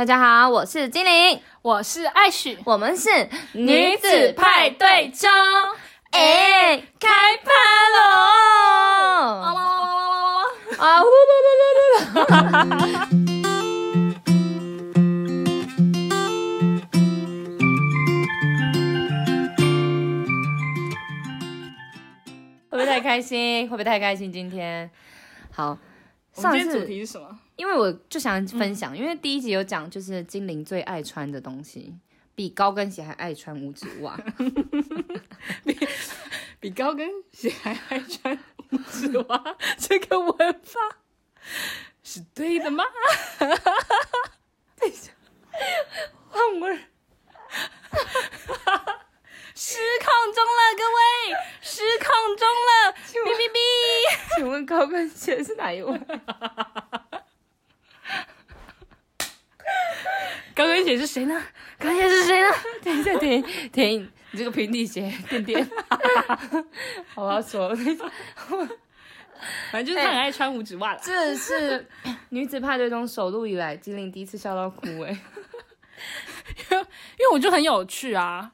大家好，我是精灵，我是艾许，我们是女子派对中，哎，开拍喽！啊！会不会太开心？会不会太开心？今天好，上次主题是什么？因为我就想分享，因为第一集有讲，就是精灵最爱穿的东西，比高跟鞋还爱穿五指袜，比比高跟鞋还爱穿五指袜，这个文法。是对的吗？等一下，换味儿，失控中了，各位，失控中了，请问高跟鞋是哪一位？高跟鞋是谁呢？高跟鞋是谁呢？等一下，停停，你这个平底鞋，垫垫。好，我要说，反正就是他很爱穿五指袜了。这是 女子派对中首录以来，精灵第一次笑到哭哎，因为因为我就很有趣啊。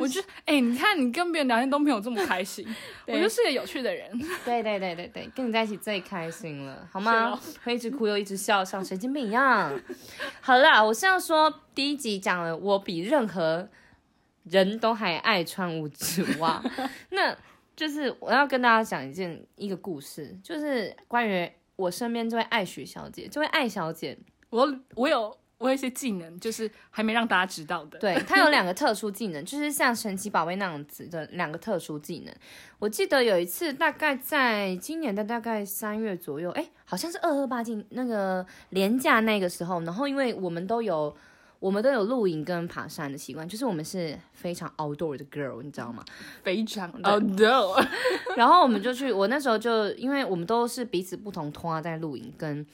我就哎，你看你跟别人聊天都没有这么开心，我就是个有趣的人。对对对对对，跟你在一起最开心了，好吗？会一直哭又一直笑，像神经病一样。好啦，我是要说第一集讲了，我比任何人都还爱穿五指袜。那就是我要跟大家讲一件一个故事，就是关于我身边这位爱许小姐，这位爱小姐，我我有。我有一些技能，就是还没让大家知道的。对 他有两个特殊技能，就是像神奇宝贝那样子的两个特殊技能。我记得有一次，大概在今年的大概三月左右，哎，好像是二二八进那个年假那个时候。然后因为我们都有我们都有露营跟爬山的习惯，就是我们是非常 outdoor 的 girl，你知道吗？非常 outdoor。然后我们就去，我那时候就因为我们都是彼此不同拖在露营跟。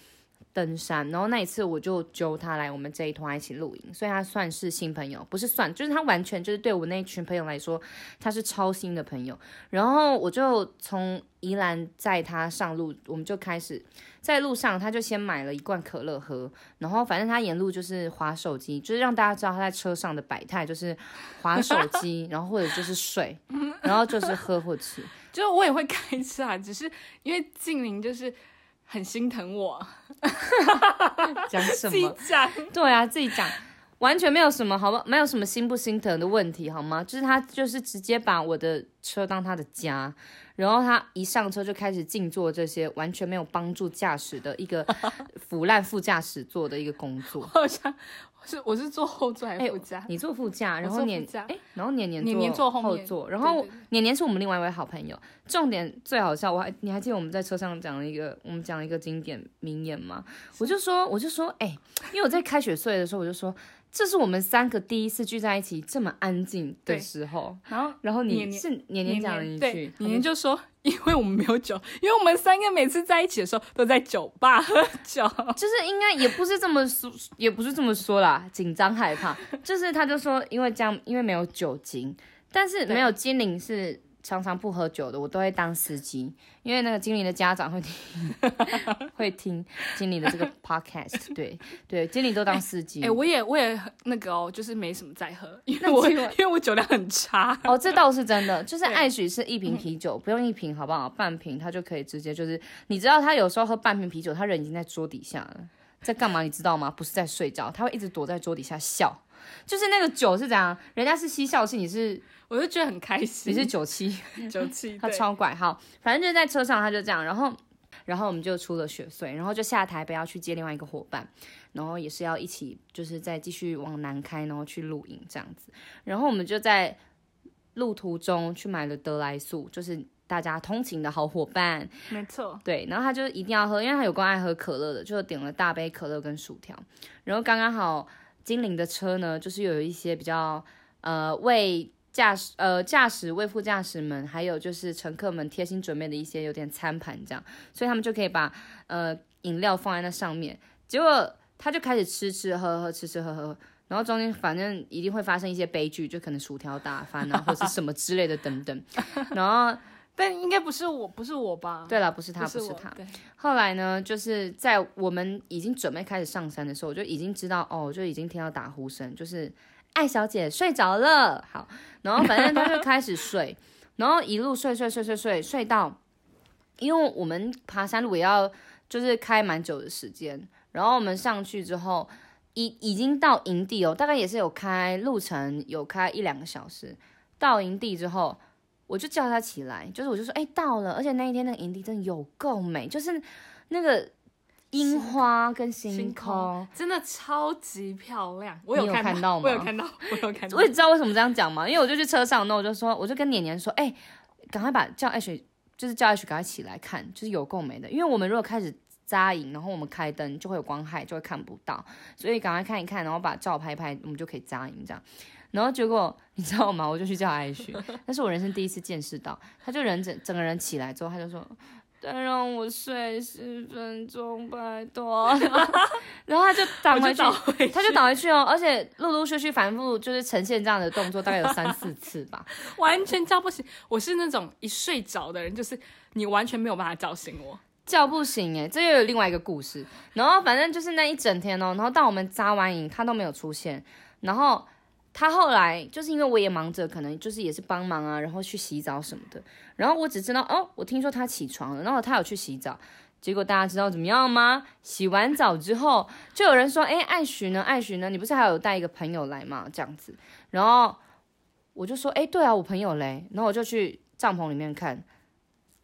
登山，然后那一次我就揪他来我们这一团一起露营，所以他算是新朋友，不是算，就是他完全就是对我那群朋友来说，他是超新的朋友。然后我就从宜兰载他上路，我们就开始在路上，他就先买了一罐可乐喝，然后反正他沿路就是划手机，就是让大家知道他在车上的百态，就是划手机，然后或者就是睡，然后就是喝或吃，就是我也会开车啊，只是因为静玲就是。很心疼我，讲什么？对啊，自己讲，完全没有什么，好不？没有什么心不心疼的问题，好吗？就是他，就是直接把我的车当他的家，然后他一上车就开始静坐这些完全没有帮助驾驶的一个 腐烂副驾驶座的一个工作。好像。是，我是坐后座还是副驾？你坐副驾，然后年哎，然后年年年年坐后座，然后年年是我们另外一位好朋友。重点最好笑，我还你还记得我们在车上讲了一个，我们讲了一个经典名言吗？我就说，我就说，哎，因为我在开学岁的时候，我就说。这是我们三个第一次聚在一起这么安静的时候，然后，然后你是年年讲了一句，年年就说，因为我们没有酒，因为我们三个每次在一起的时候都在酒吧 喝酒，就是应该也不是这么说，也不是这么说啦，紧张害怕，就是他就说，因为这样，因为没有酒精，但是没有精灵是。常常不喝酒的，我都会当司机，因为那个经理的家长会听，会听经理的这个 podcast。对对，经理都当司机。哎，我也我也那个哦，就是没什么在喝，因为我因为我酒量很差。哦，这倒是真的，就是爱许是一瓶啤酒，不用一瓶好不好？半瓶他就可以直接就是，你知道他有时候喝半瓶啤酒，他人已经在桌底下了，在干嘛？你知道吗？不是在睡觉，他会一直躲在桌底下笑。就是那个酒是怎样？人家是嬉笑气，你是，我就觉得很开心。你是九七，九七，他超怪。好，反正就是在车上，他就这样。然后，然后我们就出了雪隧，然后就下台北要去接另外一个伙伴，然后也是要一起，就是再继续往南开，然后去露营这样子。然后我们就在路途中去买了德莱素，就是大家通勤的好伙伴。没错，对。然后他就一定要喝，因为他有关爱喝可乐的，就点了大杯可乐跟薯条。然后刚刚好。精灵的车呢，就是有一些比较呃为驾驶呃驾驶为副驾驶们，还有就是乘客们贴心准备的一些有点餐盘这样，所以他们就可以把呃饮料放在那上面。结果他就开始吃吃喝喝吃吃喝喝，然后中间反正一定会发生一些悲剧，就可能薯条打翻啊或者是什么之类的等等。然后但应该不是我，不是我吧？对了，不是他，不是他。后来呢，就是在我们已经准备开始上山的时候，我就已经知道哦，就已经听到打呼声，就是艾小姐睡着了。好，然后反正他就开始睡，然后一路睡睡睡睡睡睡到，因为我们爬山路也要就是开蛮久的时间，然后我们上去之后，已已经到营地哦，大概也是有开路程，有开一两个小时。到营地之后，我就叫他起来，就是我就说，哎、到了，而且那一天那个营地真的有够美，就是那个樱花跟星星空空。真的超级漂亮，我有看看到吗我有看到，我有看到我。也知道为什么这样讲嘛，因为我就去车上，那我就说，我就跟年年说，哎、赶快把叫艾雪，就是叫艾雪赶快起来看，就是有够美的。因为我们如果开始扎营，然后我们开灯就会有光害，就会看不到，所以赶快看一看，然后把照拍一拍，我们就可以扎营这样。然后结果你知道吗？我就去叫艾雪，那是我人生第一次见识到，他就人整整个人起来之后，他就说。再让我睡十分钟，拜托。然后他就倒回去，他就倒回去哦，而且陆陆续续反复就是呈现这样的动作，大概有三四次吧。完全叫不醒。我是那种一睡着的人，就是你完全没有办法叫醒我。叫不醒哎，这又有另外一个故事。然后反正就是那一整天哦，然后到我们扎完营，他都没有出现。然后他后来就是因为我也忙着，可能就是也是帮忙啊，然后去洗澡什么的。然后我只知道哦，我听说他起床了，然后他有去洗澡。结果大家知道怎么样吗？洗完澡之后，就有人说：“哎，艾许呢？艾许呢？你不是还有带一个朋友来吗？”这样子，然后我就说：“哎，对啊，我朋友嘞。”然后我就去帐篷里面看，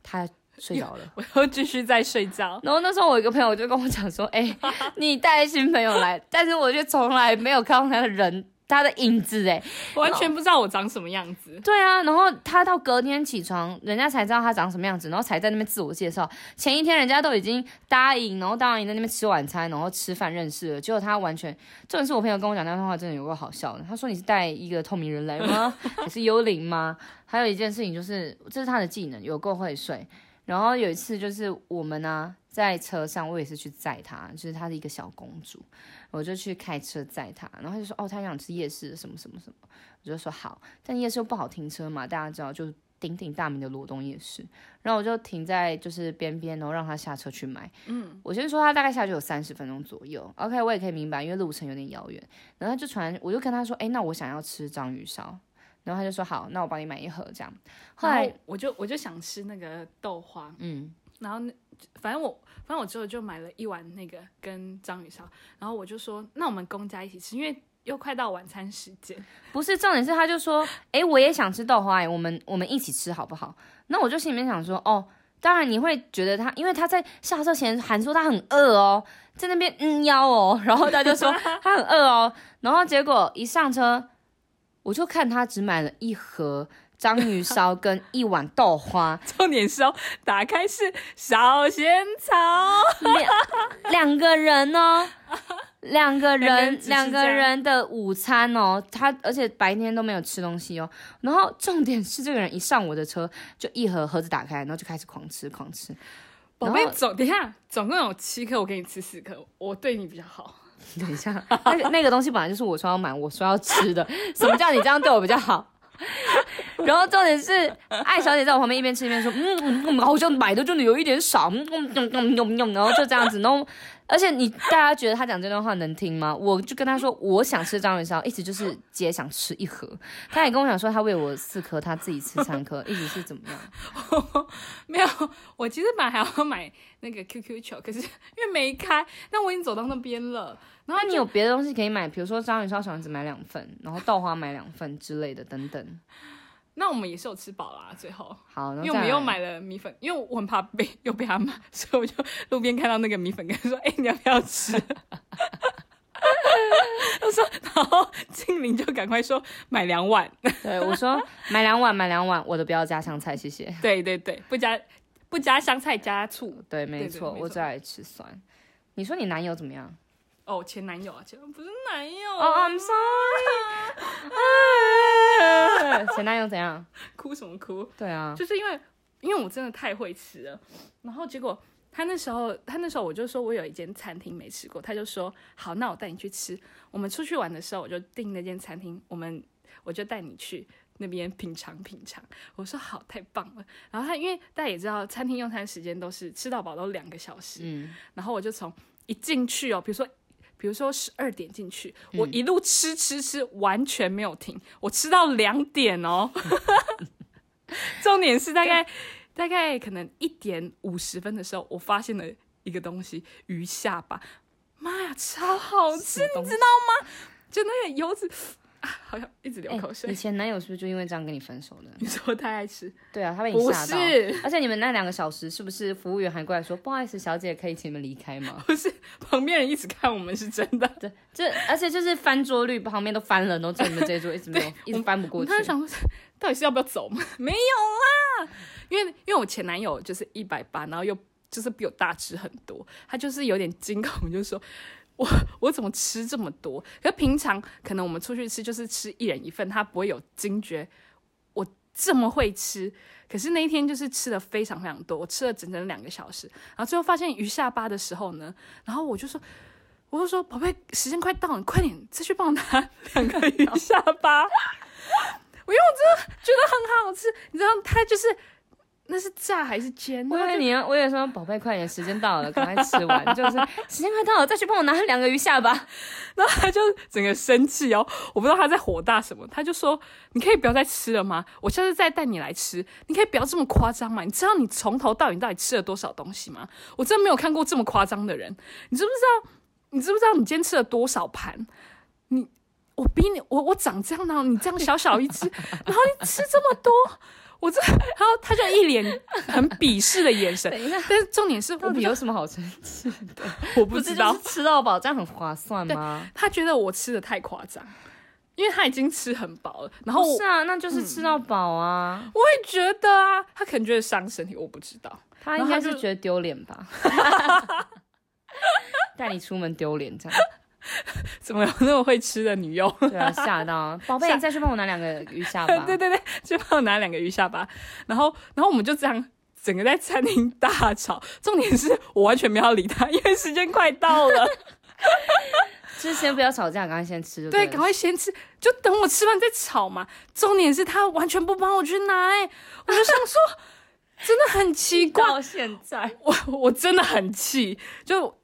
他睡着了。我又继续在睡觉。然后那时候我一个朋友就跟我讲说：“哎、你带新朋友来，但是我就从来没有看到他的人，他的影子。”哎，完全不知道我长什么样子。对啊。然后他到隔天起床，人家才知道他长什么样子，然后才在那边自我介绍。前一天人家都已经答应，然后答应在那边吃晚餐，然后吃饭认识了。结果他完全，重点是我朋友跟我讲那段话真的有个好笑的。他说：“你是带一个透明人来吗？你是幽灵吗？”还有一件事情就是，这是他的技能，有够会睡。然后有一次就是我们呢、在车上，我也是去载她，就是她是一个小公主，我就去开车载她，然后她就说哦，她想吃夜市什么什么什么，我就说好，但夜市又不好停车嘛，大家知道就是鼎鼎大名的罗东夜市，然后我就停在就是边边，然后让她下车去买，嗯，我先说她大概下去有三十分钟左右，OK，我也可以明白，因为路程有点遥远，然后她就传，我就跟她说，哎，那我想要吃章鱼烧。然后他就说好，那我帮你买一盒这样。后来后我就我就想吃那个豆花，嗯，然后那反正我反正我之后就买了一碗那个跟章鱼烧，然后我就说那我们公家一起吃，因为又快到晚餐时间。不是重点是，他就说，哎、我也想吃豆花、哎，我们我们一起吃好不好？那我就心里面想说，哦，当然你会觉得他，因为他在下车前喊说他很饿哦，在那边嗯腰哦，然后他就说 他很饿哦，然后结果一上车，我就看他只买了一盒章鱼烧跟一碗豆花，重点是哦，打开是小仙草，两两个人哦，两个人两个人的午餐哦，他而且白天都没有吃东西哦。然后重点是这个人一上我的车，就一盒盒子打开，然后就开始狂吃狂吃。宝贝总等一下，总共有七颗，我给你吃四颗，我对你比较好。等一下，那个那个东西本来就是我说要买，我说要吃的，什么叫你这样对我比较好？然后重点是，艾小姐在我旁边一边吃一边说，嗯嗯嗯，好像买的真的有一点少，嗯嗯嗯嗯嗯，然后就这样子，然后而且你大家觉得他讲这段话能听吗？我就跟他说我想吃章鱼烧，一直就是姐想吃一盒，他也跟我讲说他喂我四颗，他自己吃三颗，一直是怎么样？没有，我其实本来还要买那个 QQ 球，可是因为没开，但我已经走到那边了。然后那你有别的东西可以买，比如说章鱼烧小丸子买两份，然后豆花买两份之类的等等。那我们也是有吃饱啦，最后，好，因为我们又买了米粉，因为我很怕被 又被他骂，所以我就路边看到那个米粉，跟他说：“ 哎、你要不要吃？” 他说，然后静玲就赶快说买两碗，对我说买两碗，买两碗，我的不要加香菜，谢谢。对对对，不加不加香菜加醋。对没错我最爱吃酸。你说你男友怎么样？哦，前男友啊，前不是男友哦、啊 i m sorry。前男友怎样？哭什么哭？对啊，就是因为因为我真的太会吃了，然后结果他那时候他那时候我就说我有一间餐厅没吃过，他就说好，那我带你去吃。我们出去玩的时候我就订那间餐厅，我们我就带你去。那边品尝品尝。我说好，太棒了。然后他因为大家也知道，餐厅用餐时间都是吃到饱都两个小时，嗯，然后我就从一进去哦，比如说。比如说十二点进去，我一路吃吃吃，完全没有停，我吃到两点哦。重点是大概大概可能一点五十分的时候，我发现了一个东西——鱼下巴。妈呀，超好吃，你知道吗？就那个油脂啊，好像一直流口水。以前男友是不是就因为这样跟你分手的？你说太爱吃？对啊，他被你吓到。而且你们那两个小时，是不是服务员还过来说：“不好意思，小姐，可以请你们离开吗不是，旁边人一直看我们是真的。？”对，这而且就是翻桌率，旁边都翻了，然后只有你们这一桌一直没有，一直翻不过去我当。时想说，到底是要不要走吗？没有啦，因为因为我前男友就是一百八，然后又就是比我大只很多，他就是有点惊恐，就说。我 我怎么吃这么多？可是平常可能我们出去吃就是吃一人一份，他不会有惊觉我这么会吃。可是那一天就是吃的非常非常多，我吃了整整两个小时，然后最后发现鱼下巴的时候呢，然后我就说，我就说宝贝，时间快到了，快点再去帮我拿两个鱼下巴。我因为我真的觉得很好吃，你知道，它就是那是炸还是煎？我以为你要，我以为说宝贝，快点，时间到了，赶快吃完。就是时间快到了，再去帮我拿两个鱼下巴。然后他就整个生气哦，我不知道他在火大什么，他就说：“你可以不要再吃了吗？我下次再带你来吃，你可以不要这么夸张嘛？你知道你从头到尾到底吃了多少东西吗？我真的没有看过这么夸张的人。你知不知道？你知不知道你今天吃了多少盘？你我比你我我长这样，然后你这样小小一只，然后你吃这么多。”我这，然后他就一脸很鄙视的眼神。但是重点是，我到底不知道有什么好生气的？我不知道吃到饱，这样很划算吗？他觉得我吃的太夸张，因为他已经吃很饱了。然后是啊，那就是吃到饱啊。我也觉得啊，他可能觉得伤身体，我不知道。他应该是觉得丢脸吧？带你出门丢脸这样，怎么有那么会吃的女佣？对啊，吓到 宝贝，你再去帮我拿两个鱼下巴。对对对，去帮我拿两个鱼下巴，然后然后我们就这样整个在餐厅大吵。重点是我完全没有理他，因为时间快到了。就是先不要吵架，赶快先吃就对，了赶快先吃，就等我吃完再吵嘛。重点是他完全不帮我去拿、欸，我就想说，真的很奇怪，到现在。我我真的很气，就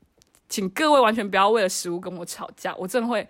请各位完全不要为了食物跟我吵架，我真的会，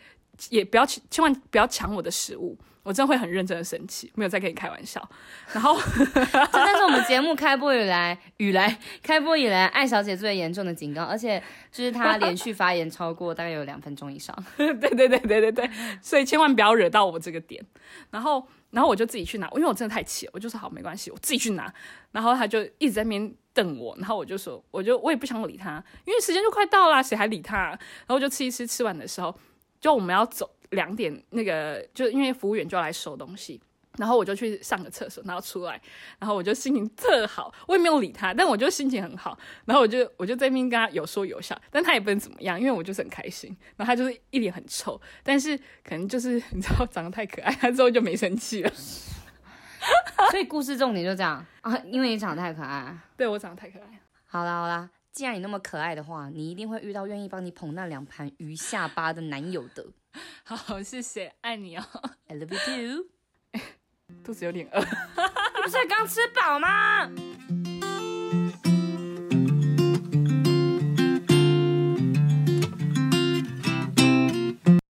也不要千千万不要抢我的食物，我真的会很认真的生气，没有在跟你开玩笑。然后 这但是我们节目开播以来，以来开播以来，艾小姐最严重的警告，而且就是她连续发言超过大概有两分钟以上。对对对对对对，所以千万不要惹到我这个点。然后，然后我就自己去拿，因为我真的太气了，我就说好没关系，我自己去拿。然后他就一直在那边瞪我，然后我就说，我就我也不想理他，因为时间就快到了，谁还理他、然后就吃一吃，吃完的时候，就我们要走两点，那个就因为服务员就要来收东西。然后我就去上个厕所，然后出来，然后我就心情特好，我也没有理他，但我就心情很好，然后我就我就在那边跟他有说有笑，但他也不能怎么样，因为我就是很开心，然后他就是一脸很臭，但是可能就是 你知道长得太可爱，他之后就没生气了。所以故事重点就这样啊，因为你长得太可爱。对我长得太可爱，好啦好啦，既然你那么可爱的话，你一定会遇到愿意帮你捧那两盘鱼下巴的男友的。好，谢谢，爱你哦，I love you too。肚子有点饿。你不是刚吃饱吗？